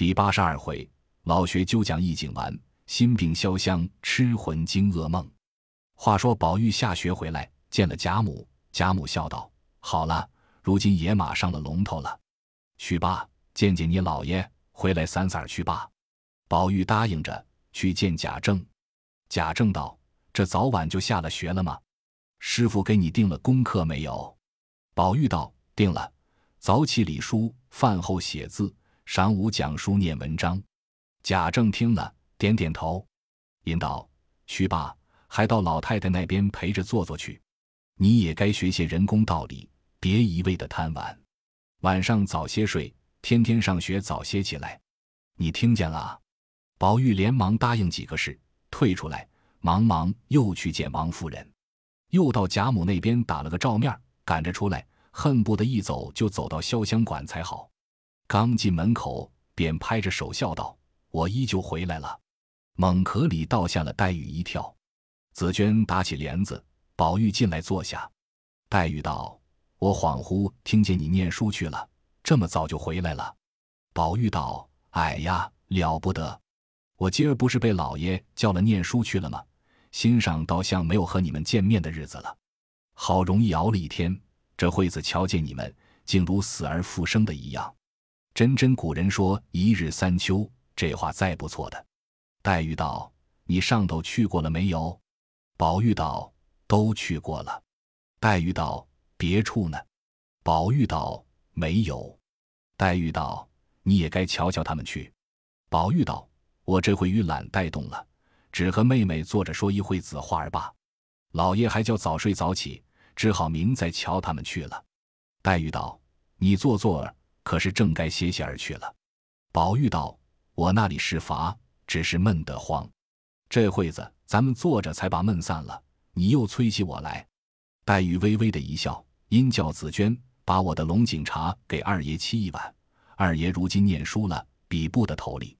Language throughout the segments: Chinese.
第八十二回，老学究讲易景完，心病潇湘，痴魂惊噩梦。话说宝玉下学回来，见了贾母，贾母笑道：“好了，如今也马上了龙头了，去吧，见见你老爷，回来散散去吧。”宝玉答应着去见贾政。贾政道：“这早晚就下了学了吗？师傅给你定了功课没有？”宝玉道：“定了，早起理书，饭后写字。”晌午讲书念文章，贾政听了点点头，引导去罢，还到老太太那边陪着坐坐去。你也该学些人工道理，别一味的贪玩。晚上早些睡，天天上学早些起来。你听见了？宝玉连忙答应几个事，退出来，忙忙又去见王夫人，又到贾母那边打了个照面，赶着出来，恨不得一走就走到潇湘馆才好。刚进门口，便拍着手笑道：“我依旧回来了。”猛壳里倒吓了黛玉一跳。紫娟打起帘子，宝玉进来坐下。黛玉道：“我恍惚听见你念书去了，这么早就回来了。”宝玉道：“哎呀，了不得！我今儿不是被老爷叫了念书去了吗？心上倒像没有和你们见面的日子了。好容易熬了一天，这会子瞧见你们，竟如死而复生的一样。”真真古人说“一日三秋”，这话再不错的。黛玉道：“你上头去过了没有？”宝玉道：“都去过了。”黛玉道：“别处呢？”宝玉道：“没有。”黛玉道：“你也该瞧瞧他们去。”宝玉道：“我这回与懒带动了，只和妹妹坐着说一会子话儿罢。老爷还叫早睡早起，只好明再瞧他们去了。”黛玉道：“你坐坐。”可是正该歇歇而去了。宝玉道：“我那里是乏，只是闷得慌。这会子咱们坐着才把闷散了，你又催起我来。”黛玉微微的一笑，因叫紫娟把我的龙井茶给二爷沏一碗。二爷如今念书了，比不得头里。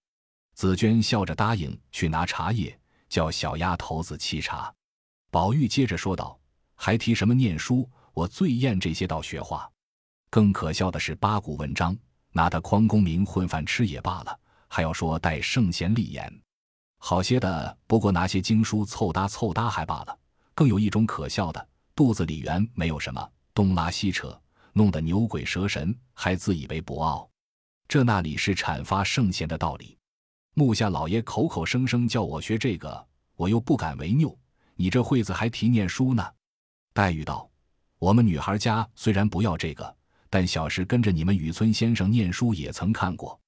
紫娟笑着答应去拿茶叶，叫小丫头子沏茶。宝玉接着说道：“还提什么念书？我最厌这些道学话。”更可笑的是八股文章，拿他匡功名混饭吃也罢了，还要说待圣贤立言，好些的不过拿些经书凑搭凑搭还罢了。更有一种可笑的，肚子里原没有什么，东拉西扯，弄得牛鬼蛇神，还自以为博傲。这那里是阐发圣贤的道理？木下老爷口口声声叫我学这个，我又不敢违拗。你这会子还提念书呢？黛玉道：“我们女孩家虽然不要这个。”但小时跟着你们雨村先生念书，也曾看过，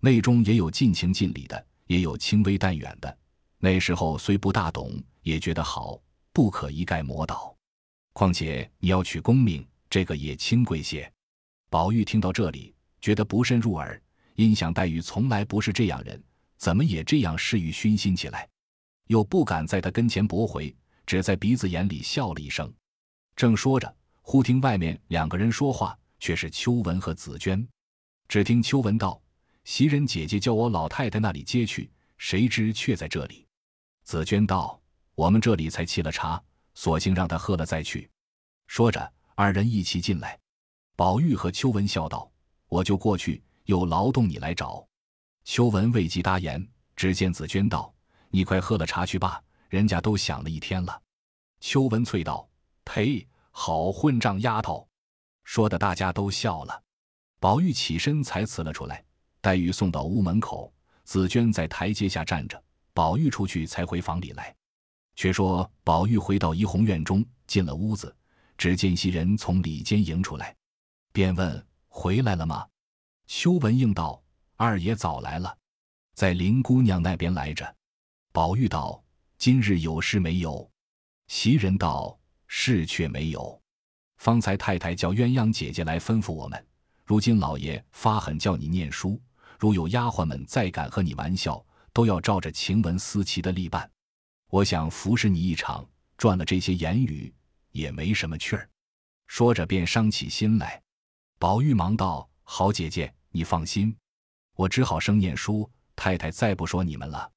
内中也有尽情尽理的，也有轻微淡远的。那时候虽不大懂，也觉得好，不可一概磨倒。况且你要取功名，这个也轻贵些。宝玉听到这里，觉得不甚入耳，因想黛玉从来不是这样人，怎么也这样嗜欲熏心起来，又不敢在他跟前驳回，只在鼻子眼里笑了一声。正说着，忽听外面两个人说话。却是秋文和紫娟，只听秋文道：“袭人姐姐叫我老太太那里接去，谁知却在这里。”紫娟道：“我们这里才沏了茶，索性让她喝了再去。”说着，二人一起进来。宝玉和秋文笑道：“我就过去，又劳动你来找。”秋文未及答言，只见紫娟道：“你快喝了茶去吧，人家都想了一天了。”秋文啐道：“呸！好混账丫头！”说的大家都笑了，宝玉起身才辞了出来。黛玉送到屋门口，紫娟在台阶下站着。宝玉出去才回房里来。却说宝玉回到怡红院中，进了屋子，只见袭人从里间迎出来，便问：“回来了吗？”秋文应道：“二爷早来了，在林姑娘那边来着。”宝玉道：“今日有事没有？”袭人道：“事却没有。”方才太太叫鸳鸯姐姐来吩咐我们，如今老爷发狠叫你念书，如有丫鬟们再敢和你玩笑，都要照着晴雯思琪的例办。我想服侍你一场，赚了这些言语也没什么趣儿。说着便伤起心来。宝玉忙道：“好姐姐，你放心，我只好生念书。太太再不说你们了。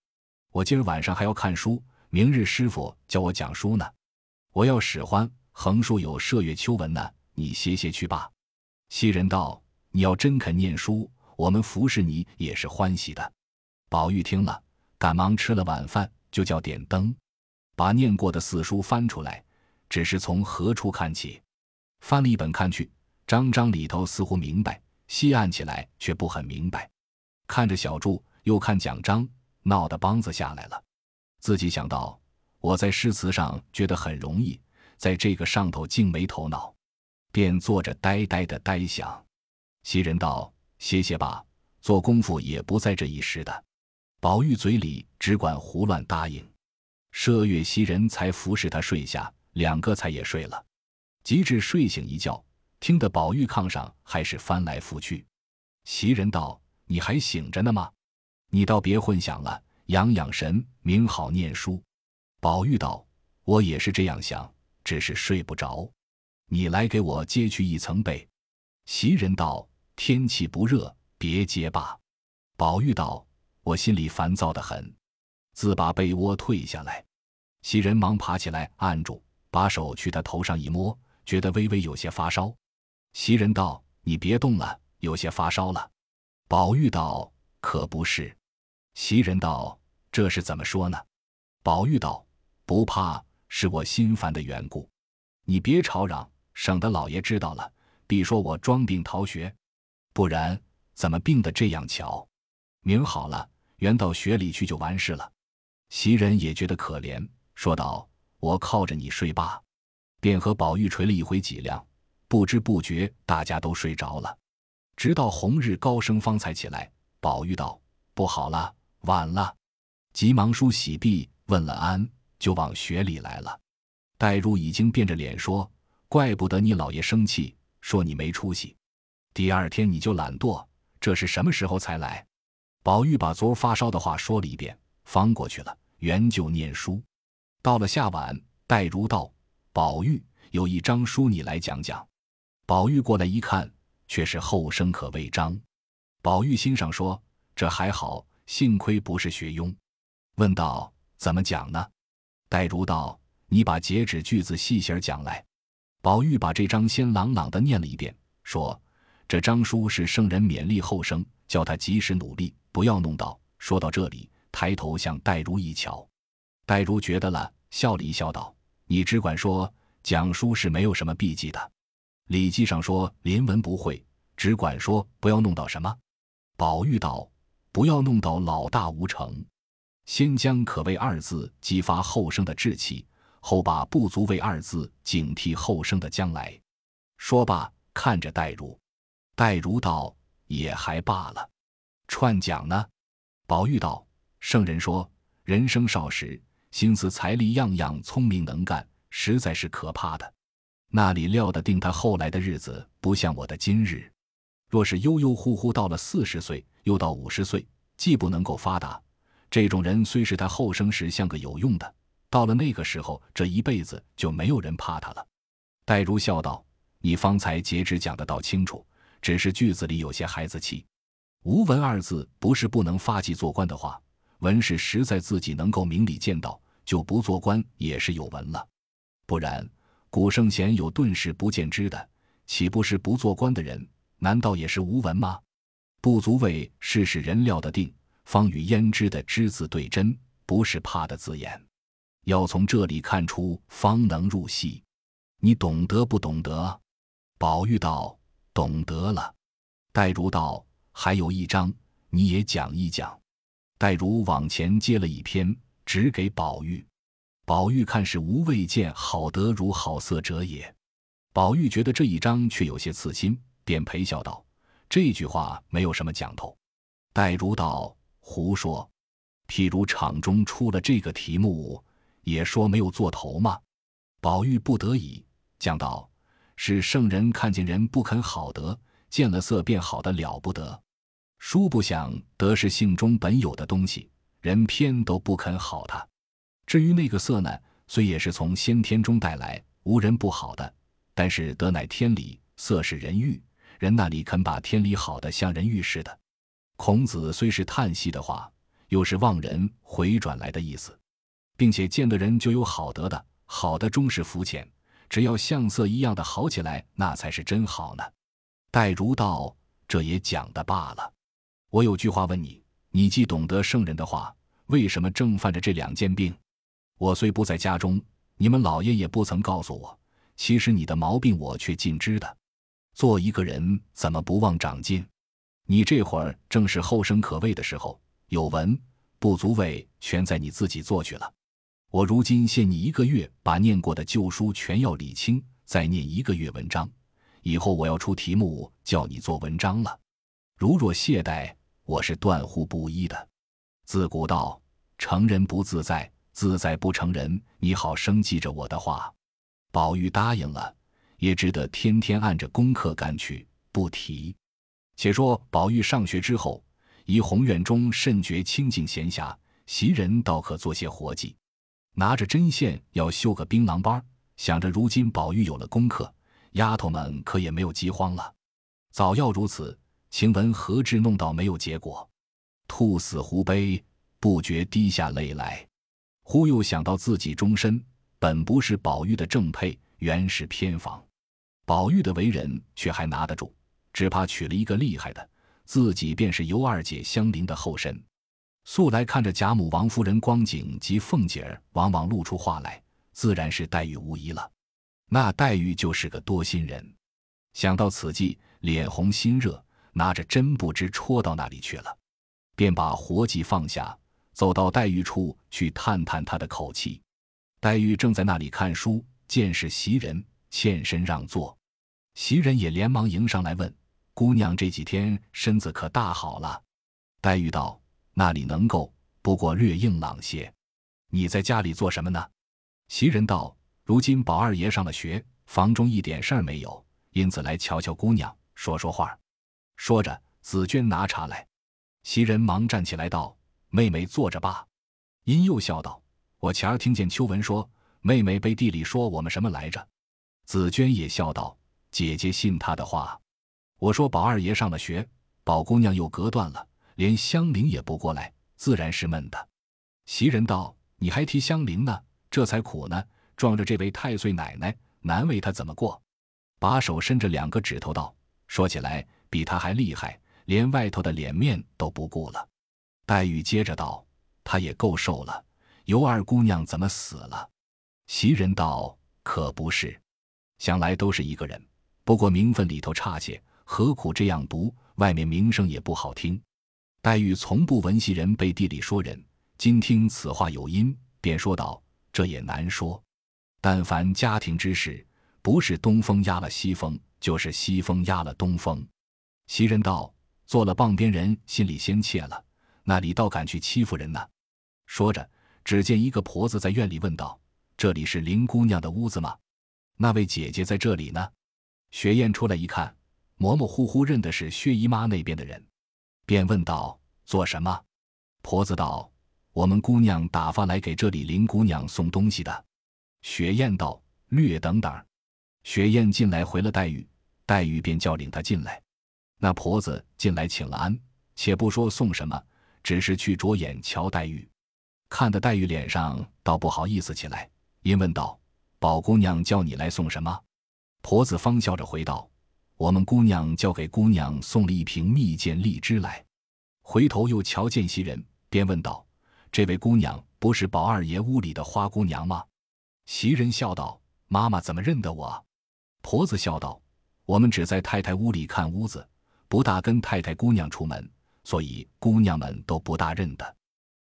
我今儿晚上还要看书，明日师傅叫我讲书呢，我要使唤。”横竖有麝月秋纹呢，你歇歇去吧。袭人道：“你要真肯念书，我们服侍你也是欢喜的。”宝玉听了，赶忙吃了晚饭，就叫点灯，把念过的四书翻出来，只是从何处看起？翻了一本看去，章章里头似乎明白，细按起来却不很明白。看着小注，又看奖章，闹得梆子下来了。自己想到，我在诗词上觉得很容易，在这个上头竟没头脑，便坐着呆呆的呆想。袭人道：“歇歇吧，做功夫也不在这一时的。”宝玉嘴里只管胡乱答应。麝月、袭人才服侍他睡下，两个才也睡了。及至睡醒一觉，听得宝玉炕上还是翻来覆去。袭人道：“你还醒着呢吗？你倒别混想了，养养神，明好念书。”宝玉道：“我也是这样想，只是睡不着。你来给我揭去一层被。”袭人道：“天气不热，别揭罢。”宝玉道：“我心里烦躁的很。”自把被窝退下来，袭人忙爬起来按住，把手去他头上一摸，觉得微微有些发烧。袭人道：“你别动了，有些发烧了。”宝玉道：“可不是。”袭人道：“这是怎么说呢？”宝玉道：“不怕，是我心烦的缘故。你别吵嚷，省得老爷知道了，必说我装病逃学。不然怎么病得这样巧？明好了，原到学里去就完事了。”袭人也觉得可怜，说道：“我靠着你睡吧。”便和宝玉捶了一回脊梁，不知不觉大家都睡着了。直到红日高升方才起来。宝玉道：“不好了，晚了。”急忙梳洗毕，问了安，就往学里来了。黛如已经变着脸说：“怪不得你老爷生气，说你没出息。第二天你就懒惰，这是什么时候才来？”宝玉把昨儿发烧的话说了一遍。方过去了，原就念书。到了下晚，黛如道：“宝玉有一张书，你来讲讲。”宝玉过来一看，却是后生可畏章。宝玉心上说：“这还好，幸亏不是学庸。”问道：“怎么讲呢？”黛如道：“你把截止句子细细讲来。”宝玉把这张先朗朗的念了一遍，说：“这张书是圣人勉励后生，叫他及时努力，不要弄到。”说到这里。抬头向黛如一瞧，黛如觉得了，笑了一笑，道：“你只管说，讲书是没有什么避忌的。礼记上说临文不讳，只管说，不要弄到什么。”宝玉道：“不要弄到老大无成，先将可为二字激发后生的志气，后把不足为二字警惕后生的将来。”说罢，看着黛如，黛如道：“也还罢了。串讲呢？”宝玉道。圣人说：“人生少时，心思财力样样聪明能干，实在是可怕的。那里料得定他后来的日子不像我的今日。若是悠悠忽忽到了四十岁，又到五十岁，既不能够发达，这种人虽是他后生时像个有用的，到了那个时候，这一辈子就没有人怕他了。”黛如笑道：“你方才节制讲的倒清楚，只是句子里有些孩子气。无文二字不是不能发迹做官的话。”文是实在自己能够明理见道，就不做官也是有文了。不然，古圣贤有顿时不见之的，岂不是不做官的人？难道也是无文吗？不足为事使人料得定，方与胭脂的脂字对真，不是怕的字眼。要从这里看出，方能入戏。你懂得不懂得？宝玉道：“懂得了。”黛如道：“还有一章，你也讲一讲。”黛如往前接了一篇，只给宝玉。宝玉看是无未见好德如好色者也。宝玉觉得这一章却有些刺心，便陪笑道：“这句话没有什么讲头。”黛如道：“胡说！譬如场中出了这个题目，也说没有做头吗？”宝玉不得已讲道：“是圣人看见人不肯好得，见了色便好的了不得。”殊不想得是性中本有的东西，人偏都不肯好它。至于那个色呢，虽也是从先天中带来，无人不好的，但是得乃天理，色是人欲，人那里肯把天理好的像人欲似的。孔子虽是叹息的话，又是望人回转来的意思，并且见的人就有好得的，好的终是肤浅，只要像色一样的好起来，那才是真好呢。待如道：“这也讲的罢了。”我有句话问你：你既懂得圣人的话，为什么正犯着这两件病？我虽不在家中，你们老爷也不曾告诉我。其实你的毛病我却尽知的。做一个人怎么不忘长进？你这会儿正是后生可畏的时候，有文不足畏，全在你自己做去了。我如今限你一个月，把念过的旧书全要理清，再念一个月文章。以后我要出题目叫你做文章了。如若懈怠，我是断乎不依的。自古道成人不自在，自在不成人。你好生记着我的话。宝玉答应了，也只得天天按着功课赶去，不提。且说宝玉上学之后，怡红院中甚觉清静闲暇，袭人倒可做些活计，拿着针线要绣个槟榔班想着如今宝玉有了功课，丫头们可也没有饥荒了。早要如此，晴雯何至弄到没有结果？兔死狐悲，不觉滴下泪来。忽又想到自己终身本不是宝玉的正配，原是偏房，宝玉的为人却还拿得住。只怕娶了一个厉害的，自己便是尤二姐相邻的后身。素来看着贾母、王夫人光景及凤姐儿，往往露出话来，自然是黛玉无疑了。那黛玉就是个多心人，想到此际，脸红心热，拿着针不知戳到哪里去了，便把活计放下，走到黛玉处去探探她的口气。黛玉正在那里看书，见是袭人，欠身让座。袭人也连忙迎上来问。姑娘这几天身子可大好了？黛玉道：“那里能够，不过略硬朗些。你在家里做什么呢？”袭人道：“如今宝二爷上了学，房中一点事儿没有，因此来瞧瞧姑娘，说说话。”说着，紫鹃拿茶来，袭人忙站起来道：“妹妹坐着吧。”因又笑道：“我前儿听见秋文说，妹妹背地里说我们什么来着？”紫鹃也笑道：“姐姐信她的话。”我说宝二爷上了学，宝姑娘又隔断了，连香菱也不过来，自然是闷的。袭人道：“你还提香菱呢，这才苦呢。撞着这位太岁奶奶，难为她怎么过？”把手伸着两个指头道：“说起来，比她还厉害，连外头的脸面都不顾了。”黛玉接着道：“她也够瘦了，尤二姑娘怎么死了？”袭人道：“可不是，想来都是一个人，不过名分里头差些。”何苦这样读？外面名声也不好听。黛玉从不闻袭人背地里说人，今听此话有因，便说道：“这也难说。但凡家庭之事，不是东风压了西风，就是西风压了东风。”袭人道：“做了傍边人，心里先怯了，那里倒敢去欺负人呢？”说着，只见一个婆子在院里问道：“这里是林姑娘的屋子吗？那位姐姐在这里呢？”雪雁出来一看。模模糊糊认的是薛姨妈那边的人，便问道：“做什么？”婆子道：“我们姑娘打发来给这里林姑娘送东西的。”雪雁道：“略等等。”雪雁进来回了黛玉，黛玉便叫领她进来。那婆子进来请了安，且不说送什么，只是去着眼瞧黛玉，看得黛玉脸上倒不好意思起来，因问道：“宝姑娘叫你来送什么？”婆子方笑着回道。我们姑娘交给姑娘送了一瓶蜜饯荔枝来，回头又瞧见袭人，便问道：“这位姑娘不是宝二爷屋里的花姑娘吗？”袭人笑道：“妈妈怎么认得我？”婆子笑道：“我们只在太太屋里看屋子，不大跟太太姑娘出门，所以姑娘们都不大认得。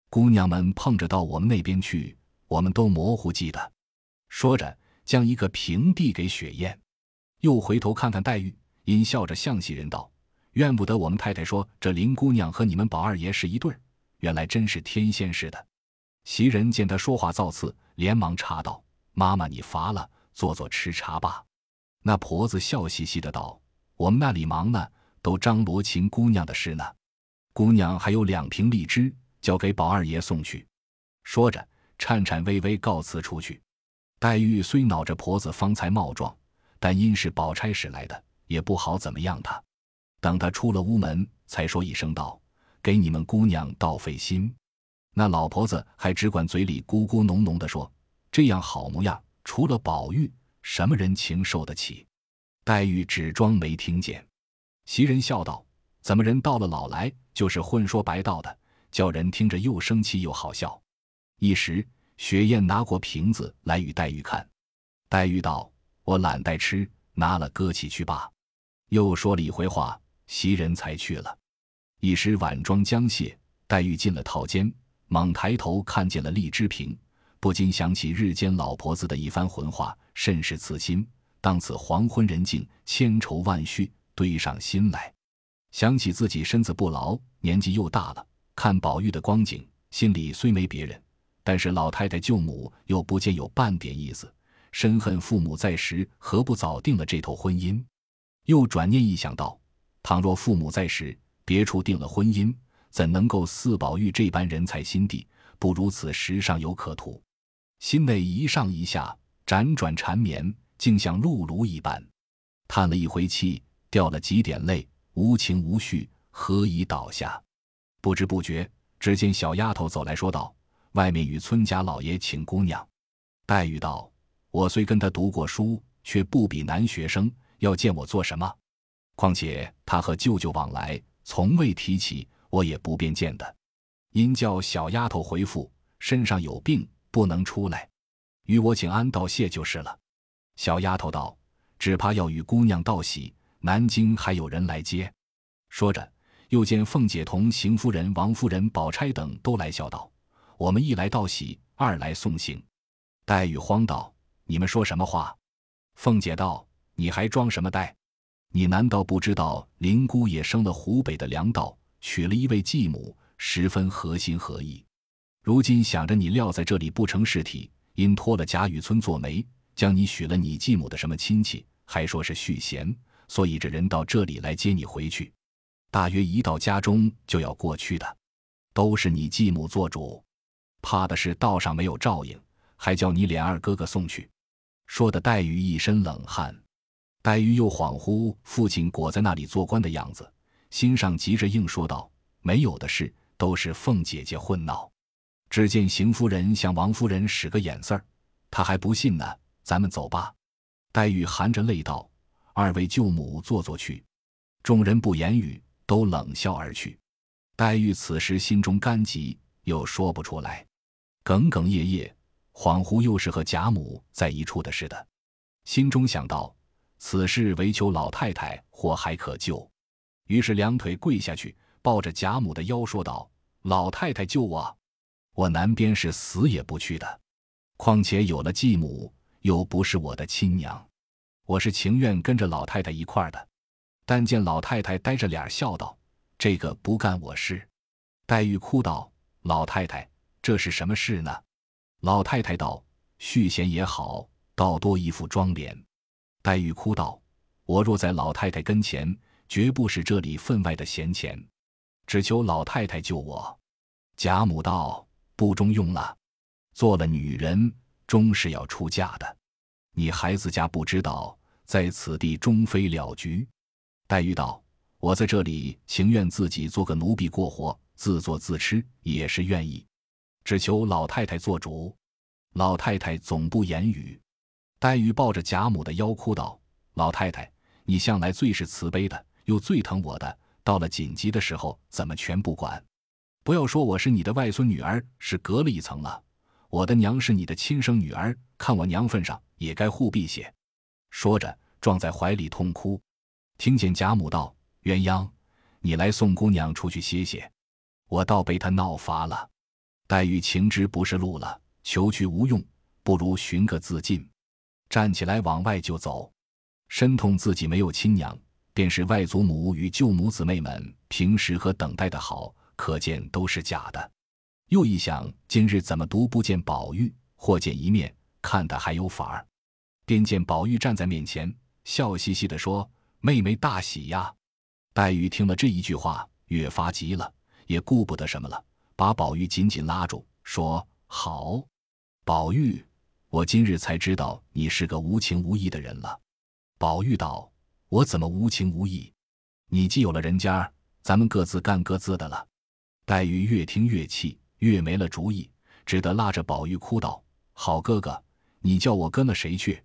姑娘们碰着到我们那边去，我们都模糊记得。”说着，将一个瓶递给雪雁，又回头看看黛玉。因笑着向袭人道：“怨不得我们太太说这林姑娘和你们宝二爷是一对儿，原来真是天仙似的。”袭人见他说话造次，连忙插道：“妈妈，你乏了，坐坐吃茶吧。”那婆子笑嘻嘻的道：“我们那里忙呢，都张罗秦姑娘的事呢。姑娘还有两瓶荔枝，交给宝二爷送去。”说着，颤颤巍巍告辞出去。黛玉虽恼着婆子方才冒撞，但因是宝钗使来的。也不好怎么样他，等他出了屋门，才说一声道：“给你们姑娘倒费心。”那老婆子还只管嘴里咕咕哝哝的说：“这样好模样，除了宝玉，什么人情受得起？”黛玉只装没听见。袭人笑道：“怎么人到了老来就是混说白道的，叫人听着又生气又好笑。一时，雪雁拿过瓶子来与黛玉看，黛玉道：“我懒得吃，拿了搁起去罢。”又说了一回话，袭人才去了。一时晚妆将卸，黛玉进了套间，猛抬头看见了荔枝瓶，不禁想起日间老婆子的一番浑话，甚是刺心。当此黄昏人静，千愁万绪堆上心来，想起自己身子不牢，年纪又大了，看宝玉的光景，心里虽没别人，但是老太太舅母又不见有半点意思，深恨父母在时何不早定了这头婚姻。又转念一想到，倘若父母在时，别处定了婚姻，怎能够似宝玉这般人才心地？不如此时尚有可图，心内一上一下，辗转缠绵，竟像露炉一般，叹了一回气，掉了几点泪，无情无绪，何以倒下？不知不觉，只见小丫头走来说道：“外面与村家老爷请姑娘。”黛玉道：“我虽跟他读过书，却不比男学生。”要见我做什么？况且他和舅舅往来，从未提起，我也不便见的。因叫小丫头回复，身上有病，不能出来，与我请安道谢就是了。小丫头道：“只怕要与姑娘道喜，南京还有人来接。”说着，又见凤姐同邢夫人、王夫人、宝钗等都来，笑道：“我们一来道喜，二来送行。”黛玉慌道：“你们说什么话？”凤姐道。你还装什么呆？你难道不知道林姑也生了湖北的粮道，娶了一位继母，十分合心合意。如今想着你撂在这里不成事体，因托了贾雨村做媒，将你许了你继母的什么亲戚，还说是续弦，所以这人到这里来接你回去。大约一到家中就要过去的，都是你继母做主，怕的是道上没有照应，还叫你脸二哥哥送去。说的黛玉一身冷汗。黛玉又恍惚父亲裹在那里做官的样子，心上急着应说道：“没有的事，都是凤姐姐混闹。”只见邢夫人向王夫人使个眼色儿，她还不信呢。咱们走吧。黛玉含着泪道：“二位舅母坐坐去。”众人不言语，都冷笑而去。黛玉此时心中干急，又说不出来，哽哽咽咽，恍惚又是和贾母在一处的似的，心中想到。此事唯求老太太或还可救，于是两腿跪下去，抱着贾母的腰说道：“老太太救我！我南边是死也不去的。况且有了继母，又不是我的亲娘，我是情愿跟着老太太一块儿的。但见老太太呆着脸笑道：‘这个不干我事。’黛玉哭道：‘老太太，这是什么事呢？’老太太道：‘续弦也好，倒多一副妆奁。’黛玉哭道：“我若在老太太跟前，绝不使这里分外的闲钱，只求老太太救我。”贾母道：“不中用了，做了女人，终是要出嫁的。你孩子家不知道，在此地终非了局。”黛玉道：“我在这里情愿自己做个奴婢过活，自作自吃也是愿意，只求老太太做主。”老太太总不言语。黛玉抱着贾母的腰哭道：“老太太，你向来最是慈悲的，又最疼我的，到了紧急的时候，怎么全不管？不要说我是你的外孙女儿，是隔了一层了。我的娘是你的亲生女儿，看我娘份上，也该护庇些。”说着，撞在怀里痛哭。听见贾母道：“鸳鸯，你来送姑娘出去歇歇，我倒被她闹乏了。”黛玉情知不是路了，求去无用，不如寻个自尽。站起来往外就走，深痛自己没有亲娘，便是外祖母与舅母姊妹们平时和等待的好，可见都是假的。又一想，今日怎么独不见宝玉，或见一面，看他还有法儿。便见宝玉站在面前，笑嘻嘻地说：“妹妹大喜呀！”黛玉听了这一句话，越发急了，也顾不得什么了，把宝玉紧紧拉住，说：“好，宝玉。”我今日才知道你是个无情无义的人了，宝玉道：“我怎么无情无义？你既有了人家，咱们各自干各自的了。”黛玉越听越气，越没了主意，只得拉着宝玉哭道：“好哥哥，你叫我跟了谁去？”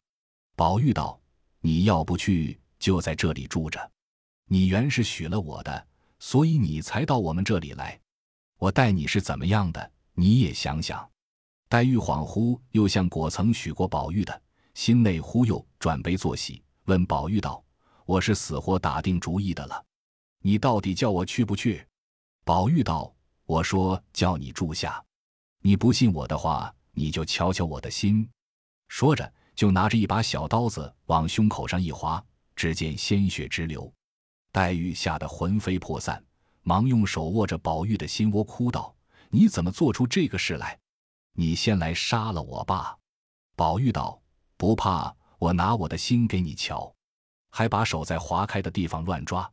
宝玉道：“你要不去，就在这里住着。你原是许了我的，所以你才到我们这里来。我待你是怎么样的，你也想想。”黛玉恍惚，又像果曾许过宝玉的，心内忽悠转悲作喜，问宝玉道：“我是死活打定主意的了，你到底叫我去不去？”宝玉道：“我说叫你住下，你不信我的话，你就瞧瞧我的心。”说着，就拿着一把小刀子往胸口上一划，只见鲜血直流。黛玉吓得魂飞魄散，忙用手握着宝玉的心窝，哭道：“你怎么做出这个事来？”你先来杀了我吧，宝玉道：“不怕，我拿我的心给你瞧。”还把手在划开的地方乱抓。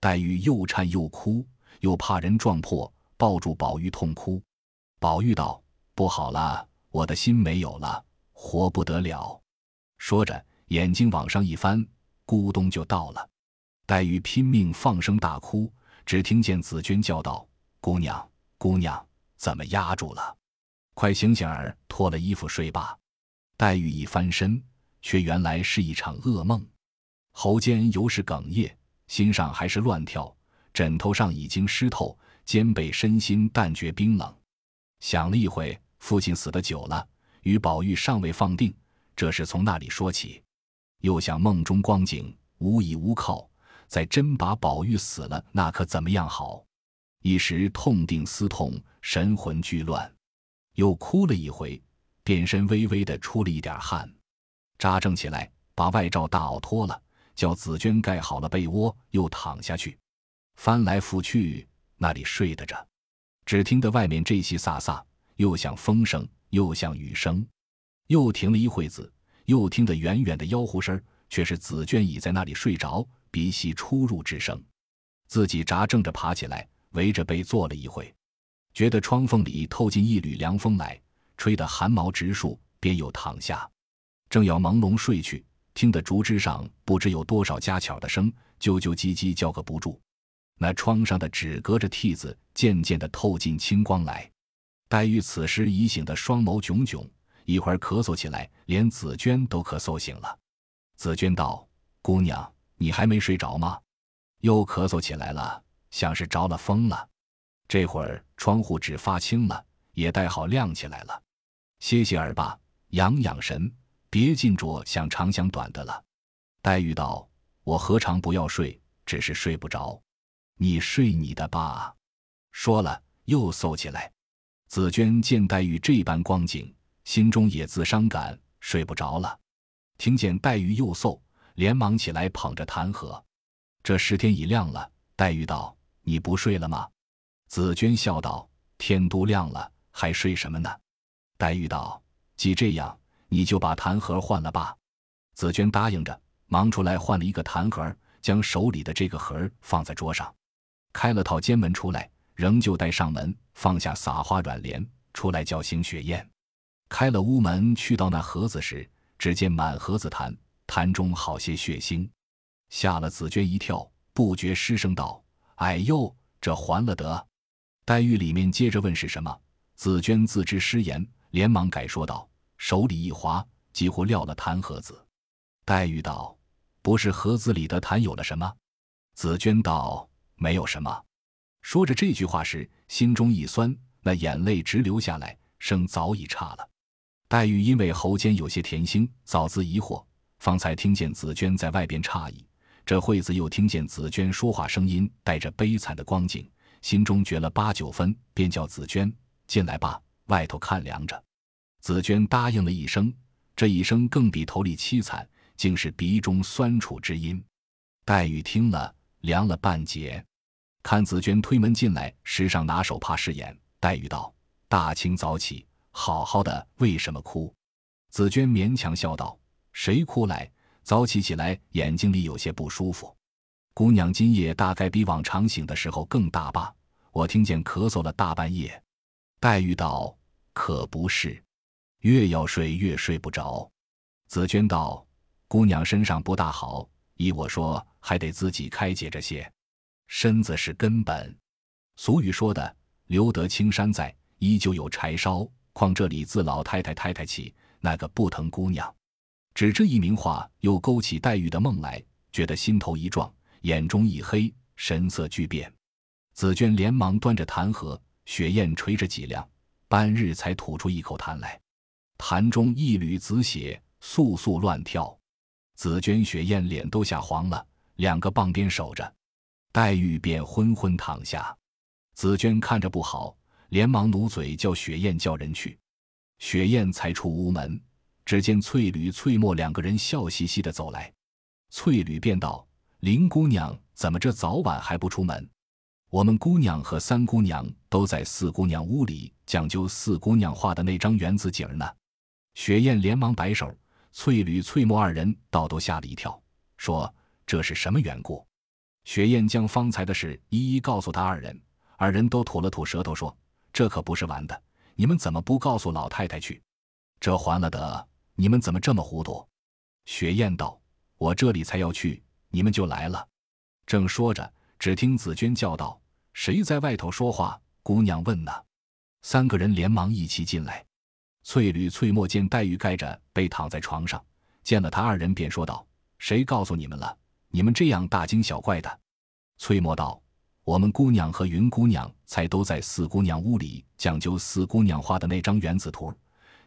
黛玉又颤又哭，又怕人撞破，抱住宝玉痛哭。宝玉道：“不好了，我的心没有了，活不得了。”说着，眼睛往上一翻，咕咚就到了。黛玉拼命放声大哭，只听见紫鹃叫道：“姑娘，姑娘，怎么压住了？”快醒醒儿，脱了衣服睡吧。黛玉一翻身，却原来是一场噩梦。喉间犹是哽咽，心上还是乱跳，枕头上已经湿透，肩背身心但觉冰冷。想了一会，父亲死得久了，与宝玉尚未放定，这是从那里说起。又想梦中光景，无依无靠，再真把宝玉死了，那可怎么样好？一时痛定思痛，神魂俱乱。又哭了一回，遍身微微的出了一点汗，扎正起来，把外罩大袄脱了，叫紫鹃盖好了被窝，又躺下去，翻来覆去那里睡得着。只听得外面这淅飒飒，又像风声，又像雨声，又停了一会子，又听得远远的吆喝声，却是紫鹃已在那里睡着，鼻息出入之声。自己扎正着爬起来，围着被坐了一会。觉得窗缝里透进一缕凉风来，吹得汗毛直竖，便又躺下，正要朦胧睡去，听得竹枝上不知有多少家巧的声，啾啾唧唧叫个不住。那窗上的纸隔着屉子，渐渐的透进清光来。黛玉此时已醒得双眸炯炯，一会儿咳嗽起来，连紫鹃都咳嗽醒了。紫鹃道：“姑娘，你还没睡着吗？又咳嗽起来了，像是着了风了。”这会儿窗户纸发青了，也带好亮起来了。歇歇耳吧，养养神，别尽着想长想短的了。黛玉道：“我何尝不要睡，只是睡不着。你睡你的吧。”说了，又嗽起来。紫鹃见黛玉这般光景，心中也自伤感，睡不着了。听见黛玉又嗽，连忙起来捧着弹劾。这时天已亮了，黛玉道：“你不睡了吗？”紫鹃笑道：“天都亮了，还睡什么呢？”黛玉道：“既这样，你就把痰盒换了吧。”紫鹃答应着，忙出来换了一个痰盒，将手里的这个盒放在桌上，开了套监门出来，仍旧带上门，放下撒花软帘，出来叫醒雪雁。开了屋门，去到那盒子时，只见满盒子痰，痰中好些血腥，吓了紫鹃一跳，不觉失声道：“哎呦，这还了得！”黛玉里面接着问是什么，紫鹃自知失言，连忙改说道：“手里一滑，几乎撂了痰盒子。”黛玉道：“不是盒子里的痰有了什么？”紫鹃道：“没有什么。”说着这句话时，心中一酸，那眼泪直流下来，声早已差了。黛玉因为喉间有些甜腥，早自疑惑，方才听见紫鹃在外边诧异，这会子又听见紫鹃说话声音带着悲惨的光景。心中觉了八九分，便叫紫鹃进来吧，外头看凉着。紫鹃答应了一声，这一声更比头里凄惨，竟是鼻中酸楚之音。黛玉听了，凉了半截。看紫鹃推门进来，时上拿手帕拭眼。黛玉道：“大清早起，好好的，为什么哭？”紫鹃勉强笑道：“谁哭来？早起起来，眼睛里有些不舒服。”姑娘今夜大概比往常醒的时候更大吧？我听见咳嗽了大半夜。黛玉道：“可不是，越要睡越睡不着。”紫鹃道：“姑娘身上不大好，依我说还得自己开解着些。身子是根本。俗语说的‘留得青山在，依旧有柴烧’，况这里自老太太太太起，那个不疼姑娘。只这一名话，又勾起黛玉的梦来，觉得心头一壮。眼中一黑，神色巨变。紫娟连忙端着痰盒，雪雁垂着脊梁，半日才吐出一口痰来，痰中一缕紫血簌簌乱跳。紫娟、雪雁脸都吓黄了，两个傍边守着，黛玉便昏昏躺下。紫娟看着不好，连忙努嘴叫雪雁叫人去。雪雁才出屋门，只见翠缕、翠墨两个人笑嘻嘻的走来。翠缕便道：“林姑娘怎么这早晚还不出门？”我们姑娘和三姑娘都在四姑娘屋里讲究四姑娘画的那张园子景呢。雪雁连忙摆手，翠缕、翠墨二人倒都吓了一跳，说：“这是什么缘故？”雪雁将方才的事一一告诉他二人，二人都吐了吐舌头，说：“这可不是玩的，你们怎么不告诉老太太去？这还了得！你们怎么这么糊涂？”雪雁道：“我这里才要去，你们就来了。”正说着。只听紫娟叫道：“谁在外头说话？”姑娘问呢。三个人连忙一起进来。翠缕、翠墨见黛玉盖着被躺在床上，见了他二人，便说道：“谁告诉你们了？你们这样大惊小怪的。”翠墨道：“我们姑娘和云姑娘才都在四姑娘屋里讲究四姑娘画的那张园子图，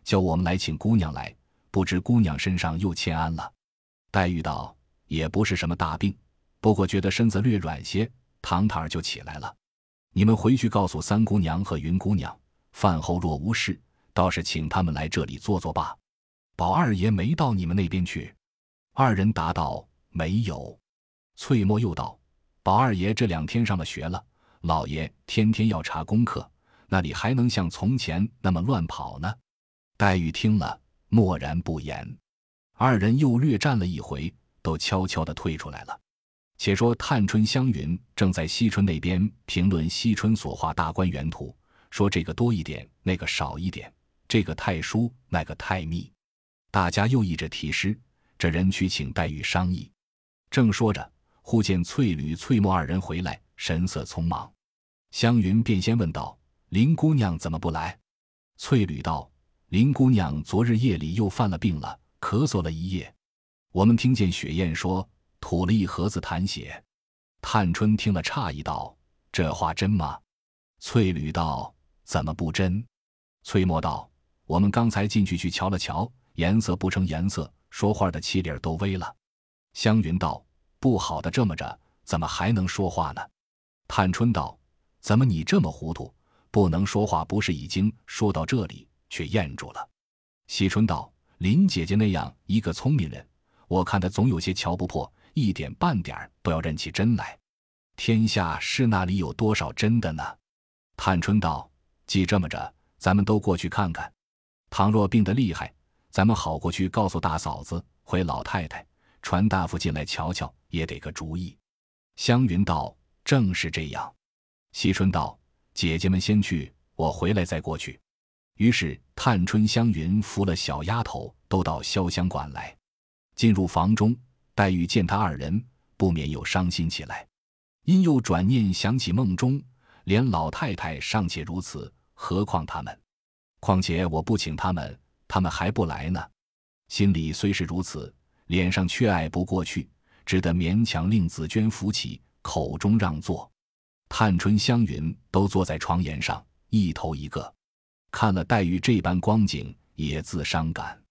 叫我们来请姑娘来，不知姑娘身上又欠安了。”黛玉道：“也不是什么大病。”不过觉得身子略软些，躺躺就起来了。你们回去告诉三姑娘和云姑娘，饭后若无事，倒是请他们来这里坐坐吧。宝二爷没到你们那边去？二人答道：“没有。”翠墨又道：“宝二爷这两天上了学了，老爷天天要查功课，那里还能像从前那么乱跑呢？”黛玉听了，默然不言。二人又略战了一回，都悄悄地退出来了。且说探春、湘云正在惜春那边评论惜春所画大观园图，说这个多一点，那个少一点，这个太疏，那个太密。大家又议着题诗，这人去请黛玉商议。正说着，忽见翠缕、翠墨二人回来，神色匆忙。湘云便先问道：“林姑娘怎么不来？”翠缕道：“林姑娘昨日夜里又犯了病了，咳嗽了一夜。我们听见雪雁说。”吐了一盒子痰血，探春听了诧异道：“这话真吗？”翠缕道：“怎么不真？”翠墨道：“我们刚才进去去瞧了瞧，颜色不成颜色，说话的气理儿都微了。”湘云道：“不好的这么着，怎么还能说话呢？”探春道：“怎么你这么糊涂？不能说话，不是已经说到这里，却咽住了？”惜春道：“林姐姐那样一个聪明人，我看他总有些瞧不破。”一点半点都要认起真来，天下是那里有多少真的呢？探春道：“既这么着，咱们都过去看看。倘若病得厉害，咱们好过去告诉大嫂子，回老太太，传大夫进来瞧瞧，也得个主意。”湘云道：“正是这样。”惜春道：“姐姐们先去，我回来再过去。”于是探春、湘云扶了小丫头，都到潇湘馆来，进入房中。黛玉见他二人，不免又伤心起来，因又转念想起梦中，连老太太尚且如此，何况他们？况且我不请他们，他们还不来呢。心里虽是如此，脸上却爱不过去，只得勉强令紫娟扶起，口中让座。探春、湘云都坐在床沿上，一头一个，看了黛玉这般光景，也自伤感。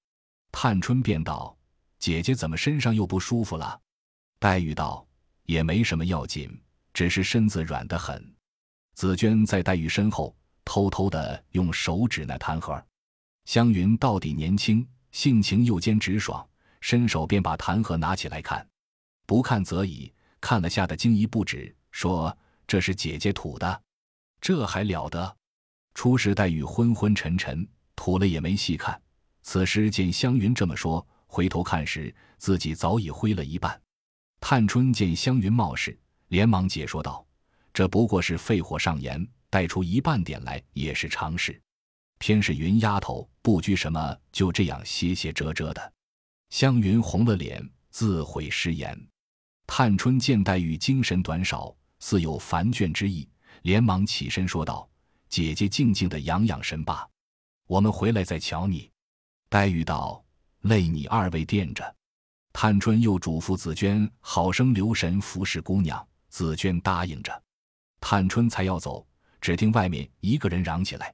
探春便道。姐姐怎么身上又不舒服了？黛玉道：“也没什么要紧，只是身子软得很。”紫娟在黛玉身后偷偷的用手指那痰盒。湘云到底年轻，性情又兼直爽，伸手便把痰盒拿起来看，不看则已，看了吓得惊疑不止，说：“这是姐姐吐的，这还了得！”初时黛玉昏昏沉沉，吐了也没细看。此时见湘云这么说。回头看时，自己早已灰了一半。探春见湘云冒失，连忙解说道：“这不过是肺火上炎，带出一半点来也是常事。偏是云丫头不拘什么，就这样歇歇遮遮的。”湘云红了脸，自悔失言。探春见黛玉精神短少，似有烦倦之意，连忙起身说道：“姐姐静静的养养神吧，我们回来再瞧你。”黛玉道。累你二位垫着，探春又嘱咐紫娟好生留神服侍姑娘。紫娟答应着。探春才要走，只听外面一个人嚷起来：“